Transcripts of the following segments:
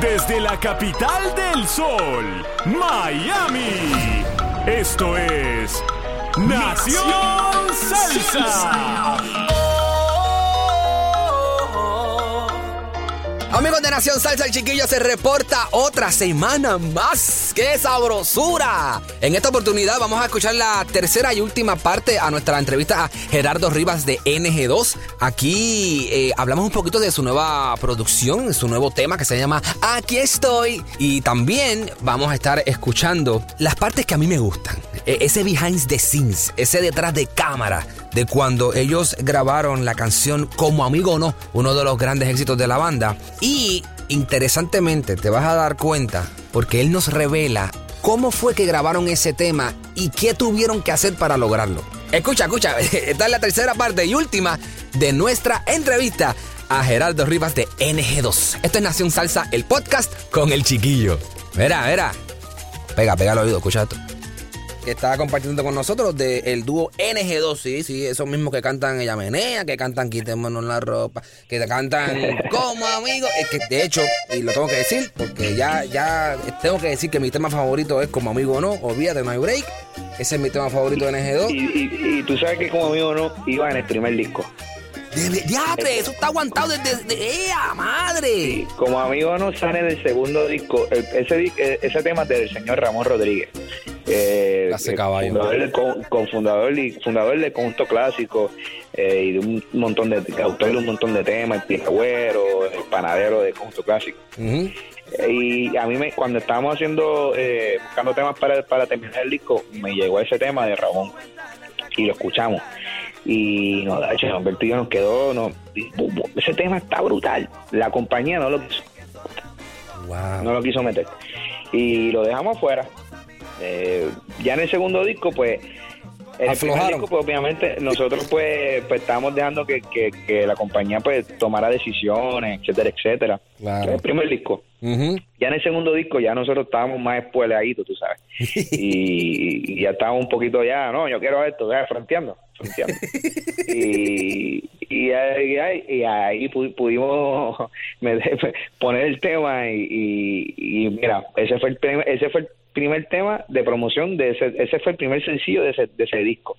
Desde la capital del sol, Miami. Esto es Nación Salsa. Amigos de Nación Salsa, el chiquillo se reporta otra semana más. ¡Qué sabrosura! En esta oportunidad vamos a escuchar la tercera y última parte a nuestra entrevista a Gerardo Rivas de NG2. Aquí eh, hablamos un poquito de su nueva producción, su nuevo tema que se llama Aquí estoy. Y también vamos a estar escuchando las partes que a mí me gustan. E- ese behind the scenes, ese detrás de cámara de cuando ellos grabaron la canción Como Amigo o No, uno de los grandes éxitos de la banda. Y interesantemente te vas a dar cuenta, porque él nos revela cómo fue que grabaron ese tema y qué tuvieron que hacer para lograrlo. Escucha, escucha, esta es la tercera parte y última de nuestra entrevista a Gerardo Rivas de NG2. Esto es Nación Salsa, el podcast con el chiquillo. Verá, verá. Pega, pega el oído, escucha esto que está compartiendo con nosotros del dúo NG2, sí, sí, esos mismos que cantan Ella Menea, que cantan Quitémonos la ropa, que cantan como amigos, es que de hecho, y lo tengo que decir, porque ya, ya tengo que decir que mi tema favorito es como amigo o no, olvídate, no hay break, ese es mi tema favorito de NG2. Y, y, y tú sabes que como amigo no iba en el primer disco. Diatre, eso está aguantado desde, de, ¡ea, madre! Como amigo no sale del segundo disco, el- ese, eh, ese tema es del señor Ramón Rodríguez. Eh, eh, fundador con- cofundador y fundador del conjunto clásico eh, y de un montón de autor de un montón de temas, el piragüero, el panadero del conjunto clásico. Ujú. Y a mí me, cuando estábamos haciendo, eh, buscando temas para, para terminar el disco, me llegó ese tema de Ramón y lo escuchamos. Y no, de hecho, Humberto y yo nos quedó, no, ese tema está brutal. La compañía no lo quiso, Wow. no lo quiso meter. Y lo dejamos afuera. Eh, ya en el segundo disco, pues, en el primer Aflojaron. disco, pues obviamente nosotros pues, pues estábamos dejando que, que, que la compañía pues tomara decisiones, etcétera, etcétera. Claro. El primer disco. Ya en el segundo disco ya nosotros estábamos más espueleaditos, tú sabes. Y, y ya estábamos un poquito ya, no, yo quiero esto, ya, fronteando, y, y, ahí- y pudimos poner el tema y, y- y mira, ese fue el primer, ese fue el primer tema de promoción de ese, ese fue el primer sencillo de ese, de ese disco,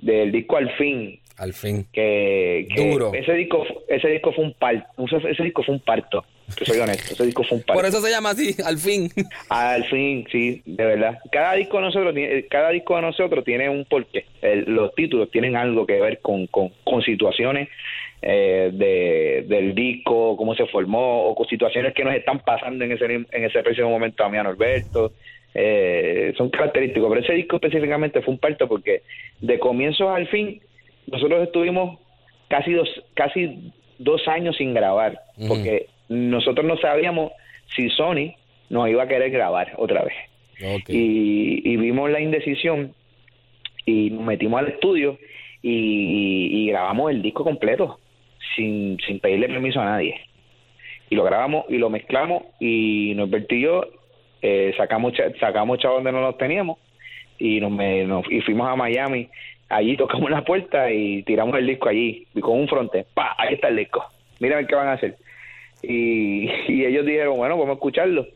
del disco al fin, Al fin. que, que Duro. ese disco ese disco fue un parto, ese disco fue un parto, te soy honesto, ese disco fue un. Por eso se llama así, al fin. Al fin, sí, de verdad. Cada disco de nosotros, cada disco de nosotros tiene un porqué. El- los títulos tienen algo que ver con, con, con situaciones eh, de, del disco, cómo se formó, o con situaciones que nos están pasando en ese, en ese preciso momento a mí, a Norberto. Eh, son característicos, pero ese disco específicamente fue un parto porque de comienzo al fin nosotros estuvimos casi dos, casi dos años sin grabar, porque nosotros no sabíamos si Sony nos iba a querer grabar otra vez. Y, y vimos la indecisión y nos metimos al estudio y, y- y grabamos el disco completo sin, sin pedirle permiso a nadie. Y lo grabamos y lo mezclamos y nos y yo eh, sacamos, sacamos chavos donde no los teníamos y nos, me- nos- y fuimos a Miami. Allí tocamos la puerta y tiramos el disco allí y con un fronte. ¡Pa! Ahí está el disco. Mira qué van a hacer. Y, y ellos dijeron, bueno, vamos a escucharlo.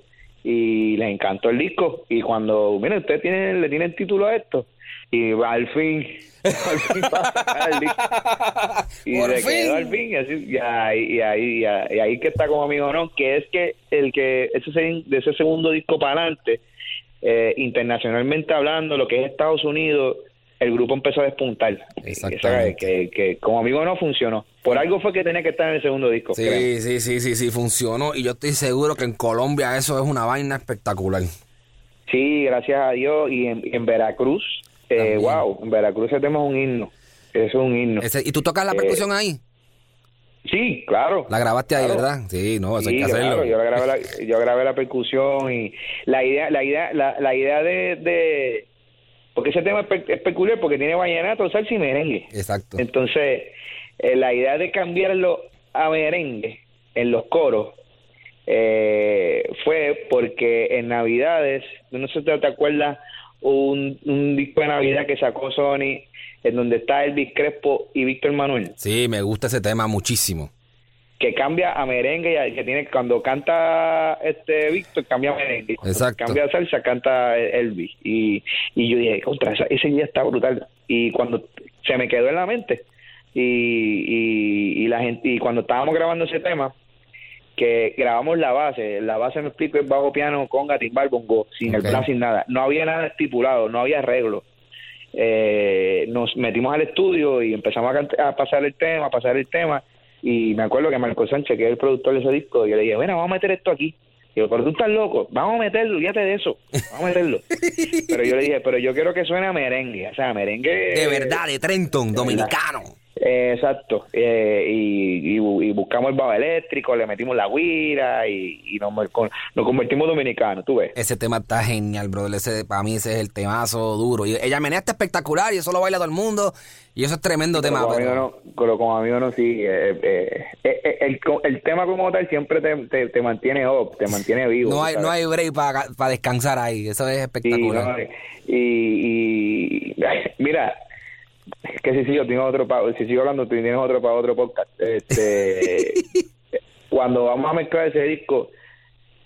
y les encantó el disco. Y cuando, miren, ustedes tienen, le tienen título a esto. Y al fin, al fin va a el disco. Y Por fin. quedó al fin. Y, así, y ahí, y ahí, y ahí, y ahí que está como amigo, ¿no? Que es que el que ese, se- de ese segundo disco para adelante, eh, internacionalmente hablando, lo que es Estados Unidos, el grupo empezó a despuntar. Exactamente. Que, que como amigo no funcionó. Por algo fue que tenía que estar en el segundo disco. creo. Sí, sí, sí, sí, sí, funcionó. Y yo estoy seguro que en Colombia eso es una vaina espectacular. Sí, gracias a Dios. Y en, en Veracruz, eh, wow, en Veracruz ese tema es un himno. Eso es un himno. Ese- ¿Y tú tocas la Eh, percusión ahí? Sí, claro. La grabaste ahí. ¿verdad? Sí, no, eso Sí, hay que hacerlo. claro, yo grabé la, yo grabé la percusión y la idea, la idea, la, la idea de, de- porque ese tema es, pe- es peculiar porque tiene vallenato, salsa y merengue. Exacto. Entonces, eh, la idea de cambiarlo a merengue en los coros eh, fue porque en Navidades, no sé si te acuerdas, un, un disco de Navidad que sacó Sony en donde está Elvis Crespo y Víctor Manuel Sí, me gusta ese tema muchísimo. Que cambia a merengue y a- que tiene cuando canta este Víctor cambia a merengue. Exacto. cambia a salsa canta Elvis. Y, y yo dije contra esa- ese día está brutal y cuando se me quedó en la mente y, y, y la gente y cuando estábamos grabando ese tema que grabamos la base la base me explico es bajo piano conga timbal bongo sin el plan sin nada. No había nada estipulado no había arreglo. Eh, nos metimos al estudio y empezamos a pasar el tema, a pasar el tema. Y me acuerdo que Marco Sánchez, que es el productor de ese disco, yo le dije, bueno, vamos a meter esto aquí. Y yo, pero tú estás loco, vamos a meterlo, fíjate de eso, vamos a meterlo. pero yo le dije, pero yo quiero que suene a merengue, o sea, merengue. De verdad, de Trenton, dominicano. Eh, exacto. Eh, y, y y buscamos el bajo eléctrico, le metimos la guira y, y nos, con- nos convertimos dominicanos, tú ves. Ese tema está genial, brother. Ese, para mí ese es el temazo duro. Y ella menea está espectacular y eso lo baila todo el mundo. Y eso es tremendo Pero tema. como pero- amigo no, pero como amigo no, sí. eh, eh, el, el tema como tal siempre te, te, te mantiene up, te mantiene vivo. no hay, sabes. no hay break para descansar ahí. Eso es Sí, espectacular. no, y, y- mira, es que si sigo, tengo otro pa- si sigo hablando, tú tienes otro para otro podcast. Este, cuando vamos a mezclar ese disco,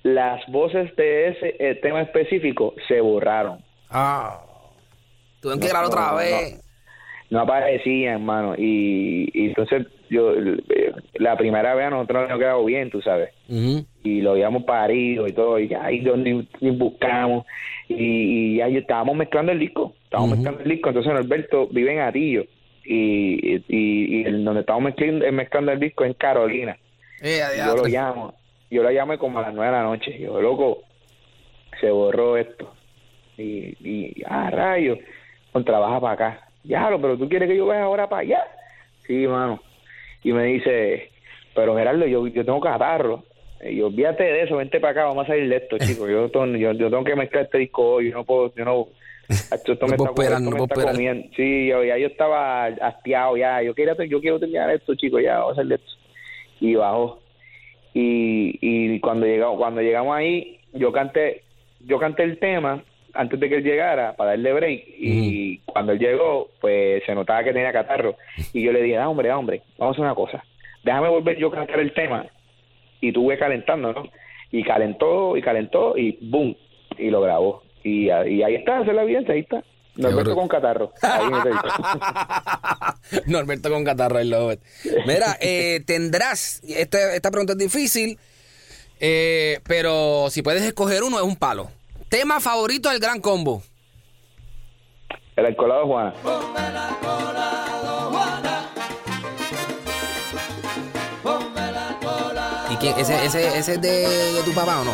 las voces de ese eh, tema específico se borraron. Ah. Tuvieron que No, grabar otra no, no, vez. no aparecían, hermano. Y, y entonces, yo, eh, la primera vez a nosotros nos quedado bien, tú sabes. Y lo habíamos parido y todo, y ahí donde buscamos, y, y ahí estábamos mezclando el disco, estábamos mezclando el disco, entonces Norberto vive en Atillo, y, y, y el- donde estamos mezclando, eh, mezclando el disco es en Carolina, Eh, y yo lo llamo, yo lo llamé como a las nueve de la noche, y yo, loco, se borró esto, y, y ah, rayo, con trabaja para acá, ya, pero tú quieres que yo vaya ahora para allá, sí, mano, y me dice, pero Gerardo, yo, yo tengo catarro. Y yo, olvídate de eso, vente para acá, vamos a salir de esto, chicos. Yo, yo, yo tengo que mezclar este disco hoy, yo no puedo, yo no... Esto, esto me está, esto no me puedo está esperar. comiendo. Sí, yo, ya yo estaba hastiado ya. Yo quería, yo quiero terminar esto, chicos, ya, vamos a hacer de esto. Y bajó. Y, y cuando llegamos, cuando llegamos ahí, yo canté, yo canté el tema antes de que él llegara para darle break y cuando él llegó pues se notaba que tenía catarro y yo le dije, ah, hombre, ah, hombre, vamos a hacer una cosa déjame volver yo a cantar el tema y tuve calentando, ¿no? Y calentó y calentó y boom, y lo grabó. Y, y ahí está, esa es la evidencia, ahí está. Norberto con catarro. Ahí. Norberto con catarro, I love it. Mira, eh, tendrás, este- esta pregunta es difícil, eh, pero si puedes escoger uno es un palo. Tema favorito del Gran Combo. El alcoholado Juana. ¿Y quién? ¿Ese, ese, ese es de, de tu papá o no?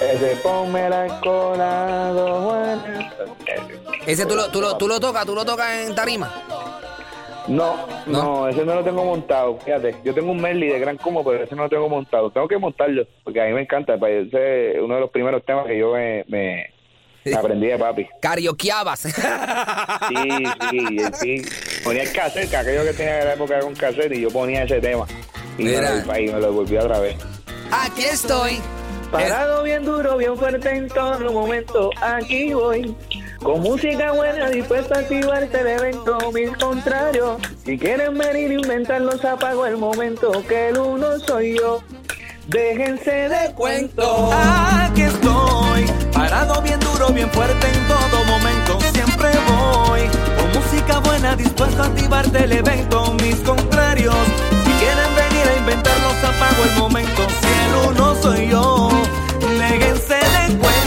Ese ponme el alcoholado Juana. Ese tú lo, tú lo, tú lo tocas, tú lo tocas en tarima. No, ¿No? no, ese no lo tengo montado. Fíjate, yo tengo un Merly de gran como, pero ese no lo tengo montado. Tengo que montarlo, porque a mí me encanta. pues, Ese es uno de los primeros temas que yo me, aprendí de papi. Carioqueabas. Sí, sí, sí. Ponía el cassette, que aquello que tenía en la época era un cassette, y yo ponía ese tema. Y me, lo, y me lo volví otra vez. Aquí estoy. Parado bien duro, bien fuerte en todo momento, aquí voy. Con música buena dispuesto a activarte el evento, mis contrarios. Si quieren venir a inventarlos, apago el momento que el uno soy yo. Déjense de cuento. Aquí estoy, parado bien duro, bien fuerte en todo momento. Siempre voy con música buena, dispuesto a activarte el evento. Mis contrarios, si quieren venir a inventarnos, apago el momento. Si el uno soy yo, déjense de cuento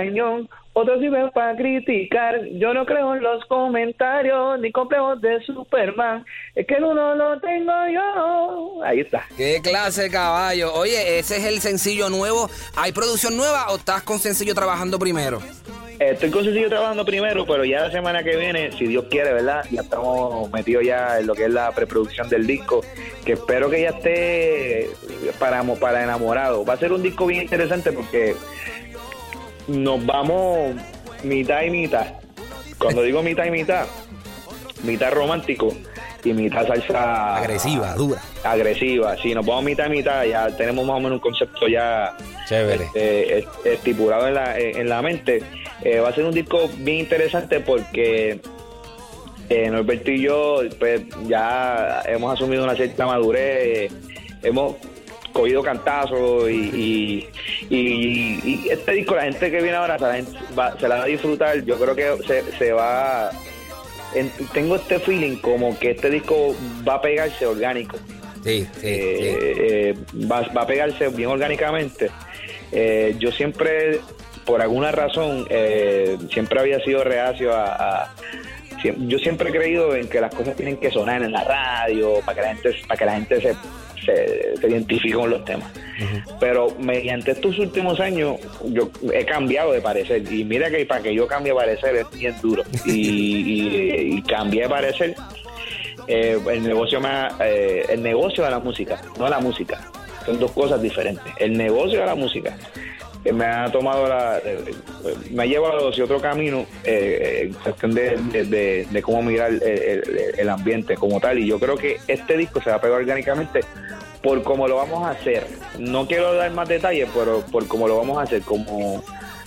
cañón, otros viven para criticar. Yo no creo en los comentarios ni complejos de Superman. Es que el uno lo tengo yo. Ahí está. Qué clase caballo. Oye, ese es el sencillo nuevo. ¿Hay producción nueva o estás con sencillo trabajando primero? Estoy con Sencillo trabajando primero, pero ya la semana que viene, si Dios quiere, ¿verdad? Ya estamos metidos ya en lo que es la preproducción del disco, que espero que ya esté para, para enamorado. Va a ser un disco bien interesante porque nos vamos mitad y mitad. Cuando digo mitad y mitad, mitad romántico y mitad salsa Agresiva, dura. agresiva. Si nos vamos mitad y mitad, ya tenemos más o menos un concepto ya Chévere. este, es- estipulado en la, en la mente. Eh, va a ser un disco bien interesante porque eh, Norberto y yo pues, ya hemos asumido una cierta madurez, eh, hemos cogido cantazos y, y, y- y este disco, la gente que viene ahora se la, gente va- se la va a disfrutar. Yo creo que se, se va. en- tengo este feeling como que este disco va a pegarse orgánico. Sí, sí, sí. Eh, eh, va, va a pegarse bien orgánicamente. Eh, yo siempre, por alguna razón, eh, siempre había sido reacio a, a- yo siempre he creído en que las cosas tienen que sonar en la radio para que la gente, para que la gente se, se, se identifique con los temas. Pero mediante estos últimos años yo he cambiado de parecer y mira que para que yo cambie de parecer es bien duro y, y, y cambié de parecer eh, el negocio me ha- eh, el negocio de la música, no la música. Son dos cosas diferentes. El negocio de la música eh, me ha tomado la, eh, me ha llevado hacia otro camino eh, en cuestión de, de- de- de cómo mirar el, el- el ambiente como tal. Y yo creo que este disco se va a pegar orgánicamente por cómo lo vamos a hacer. No quiero dar más detalles, pero por cómo lo vamos a hacer, como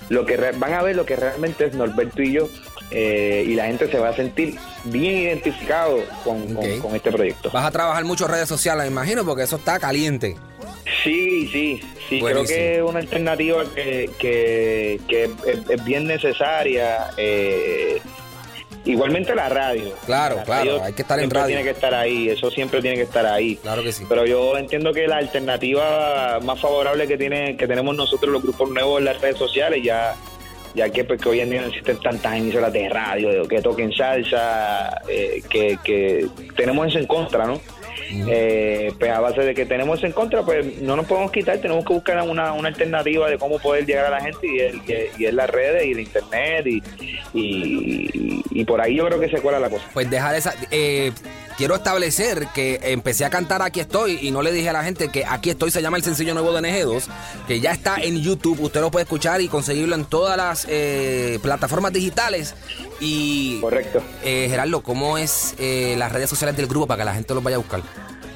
lo que re- van a ver lo que realmente es Norberto y yo. eh, y la gente se va a sentir bien identificado con, con- este proyecto. Vas a trabajar mucho redes sociales, me imagino, porque eso está caliente. Sí, sí, sí, Buenísimo. creo que es una alternativa que, que, que es, es bien necesaria. eh, igualmente la radio. Claro, La claro, hay que estar en radio. Tiene que estar ahí, eso siempre tiene que estar ahí. Claro que sí. Pero yo entiendo que la alternativa más favorable que tiene que tenemos nosotros los grupos nuevos en las redes sociales ya ya que, pues, que hoy en día no existen tantas emisoras de radio que toquen salsa eh, que, que tenemos eso en contra no Eh, pues a base de que tenemos en contra pues no nos podemos quitar tenemos que buscar una, una alternativa de cómo poder llegar a la gente y es- y es las redes y el internet y, y, y por ahí yo creo que se cuela la cosa Pues dejar esa. eh, quiero establecer que empecé a cantar Aquí estoy y no le dije a la gente que Aquí estoy se llama el sencillo nuevo de NG2, que ya está en YouTube. Usted lo puede escuchar y conseguirlo en todas las eh, plataformas digitales. Y. correcto eh, Gerardo, ¿cómo es eh, las redes sociales del grupo para que la gente los vaya a buscar?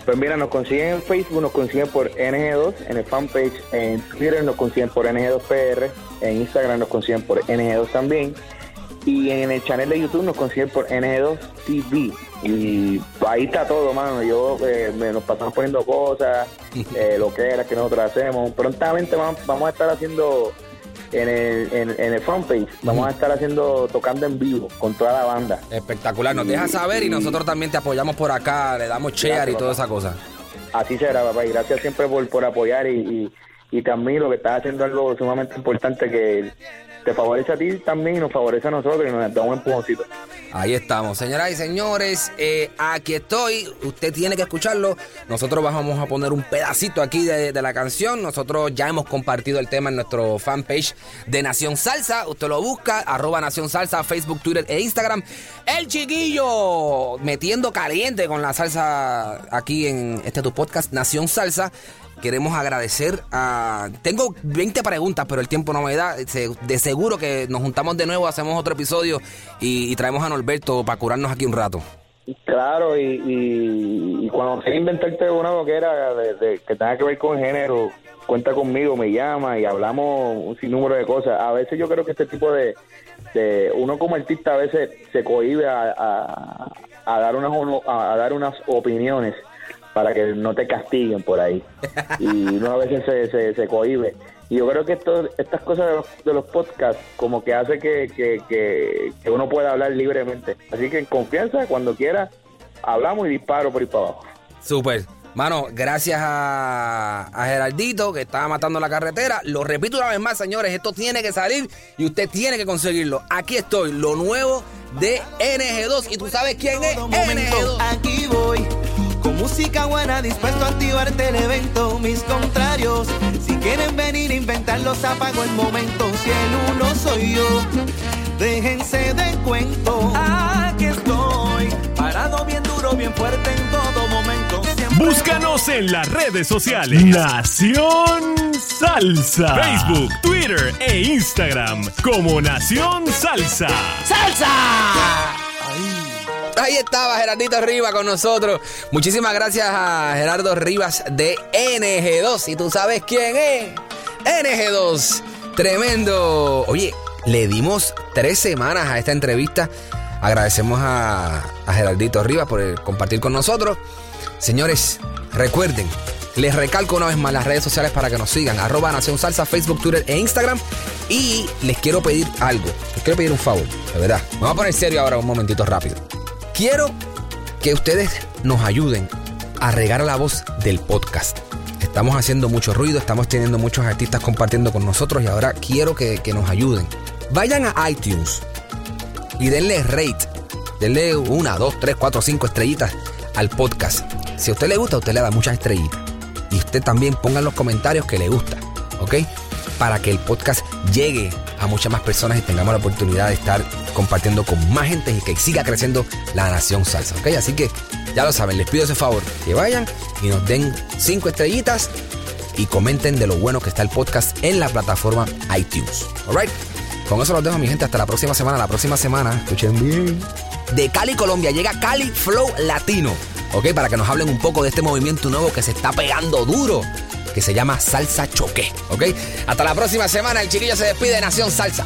Pues mira, nos consiguen en Facebook, nos consiguen por NG2, en el fanpage, en Twitter nos consiguen por NG2PR, en Instagram nos consiguen por NG2 también, y en el channel de YouTube nos consiguen por NG2 TV. Y ahí está todo, mano. Yo eh, me- nos pasamos poniendo cosas, eh, lo que era que nosotros hacemos. Prontamente vamos, vamos a estar haciendo en el, en, en el fanpage, vamos a estar haciendo, tocando en vivo con toda la banda. Espectacular, nos deja saber y nosotros también te apoyamos por acá, le damos share y toda esa cosa. Así será, papá, y gracias siempre por, por apoyar y, y, y también lo que estás haciendo algo sumamente importante que te favorece a ti también y nos favorece a nosotros y nos da un empujoncito. Ahí estamos, señoras y señores. eh, aquí estoy. Usted tiene que escucharlo. Nosotros vamos a poner un pedacito aquí de, de la canción. Nosotros ya hemos compartido el tema en nuestro fanpage de Nación Salsa. Usted lo busca, arroba Nación Salsa, Facebook, Twitter e Instagram. El chiquillo metiendo caliente con la salsa aquí en este tu podcast, Nación Salsa. Queremos agradecer a... Tengo 20 preguntas, pero el tiempo no me da. De seguro que nos juntamos de nuevo, hacemos otro episodio y, traemos a Norberto para curarnos aquí un rato. Claro, y, y, y cuando se inventarte una loquera de, que tenga que ver con género, cuenta conmigo, me llama y hablamos un sinnúmero de cosas. A veces yo creo que este tipo de, de uno como artista a veces se cohíbe a, a- a dar unas a dar unas opiniones para que no te castiguen por ahí y uno a veces se, se, se cohíbe Y yo creo que esto, estas cosas de los, de los podcasts como que hace que, que, que, que uno pueda hablar libremente. Así que en confianza, cuando quiera, hablamos y disparo por ahí para abajo. Súper. Mano, gracias a, a Geraldito que estaba matando la carretera. Lo repito una vez más, señores, esto tiene que salir y usted tiene que conseguirlo. Aquí estoy, lo nuevo de NG2. ¿Y tú sabes quién es Todo momento, NG2? Aquí voy, con música buena, dispuesto a activarte el evento. Mis contrarios, si quieren venir a inventarlos, apago el momento. Si el uno soy yo, déjense de cuento. Aquí estoy, parado bien duro, bien fuerte en todo momento. Siempre Búscanos en las redes sociales. Nación Salsa. Facebook, Twitter e Instagram como Nación Salsa. Ahí estaba Gerardito Rivas con nosotros. Muchísimas gracias a Gerardo Rivas de NG2. Y tú sabes quién es. NG2. Tremendo. Oye, le dimos tres semanas a esta entrevista. Agradecemos a, a Gerardito Rivas por compartir con nosotros. Señores, recuerden, les recalco una vez más las redes sociales para que nos sigan. Arroba Nación Salsa, Facebook, Twitter e Instagram. Y les quiero pedir algo. Les quiero pedir un favor, de verdad. Me voy a poner serio ahora un momentito rápido. Quiero que ustedes nos ayuden a regar la voz del podcast. Estamos haciendo mucho ruido, estamos teniendo muchos artistas compartiendo con nosotros y ahora quiero que, que nos ayuden. Vayan a iTunes y denle rate. Denle una, dos, tres, cuatro, cinco estrellitas al podcast. Si a usted le gusta, usted le da muchas estrellitas. Y usted también ponga en los comentarios que le gusta, ¿ok? Para que el podcast llegue a muchas más personas y tengamos la oportunidad de estar compartiendo con más gente y que siga creciendo la nación salsa, ¿ok? Así que ya lo saben, les pido ese favor, que vayan y nos den cinco estrellitas y comenten de lo bueno que está el podcast en la plataforma iTunes, ¿alright? Con eso los dejo, mi gente, hasta la próxima semana. La próxima semana, escuchen bien. De Cali, Colombia, llega Cali Flow Latino. ¿Ok? Para que nos hablen un poco de este movimiento nuevo que se está pegando duro. Que se llama Salsa Choque. ¿Ok? Hasta la próxima semana. El chiquillo se despide de Nación Salsa.